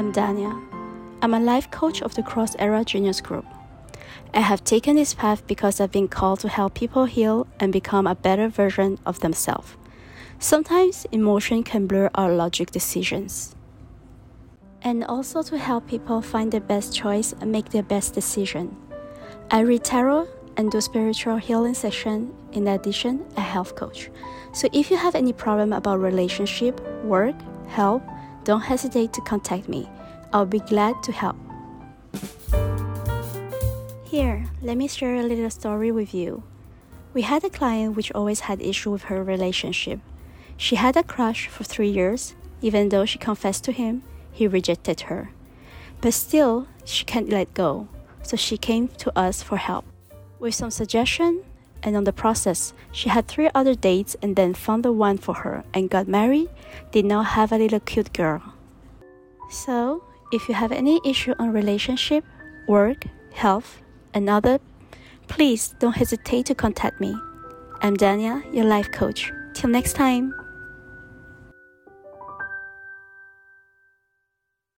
I'm Dania. I'm a life coach of the Cross Era Genius Group. I have taken this path because I've been called to help people heal and become a better version of themselves. Sometimes emotion can blur our logic decisions. And also to help people find their best choice and make their best decision. I read tarot and do spiritual healing session in addition a health coach. So if you have any problem about relationship, work, health, don't hesitate to contact me. I'll be glad to help. Here, let me share a little story with you. We had a client which always had issue with her relationship. She had a crush for 3 years, even though she confessed to him, he rejected her. But still, she can't let go, so she came to us for help. With some suggestion, and on the process, she had three other dates and then found the one for her and got married, did now have a little cute girl. So, if you have any issue on relationship, work, health, and other, please don't hesitate to contact me. I'm Dania, your life coach. Till next time.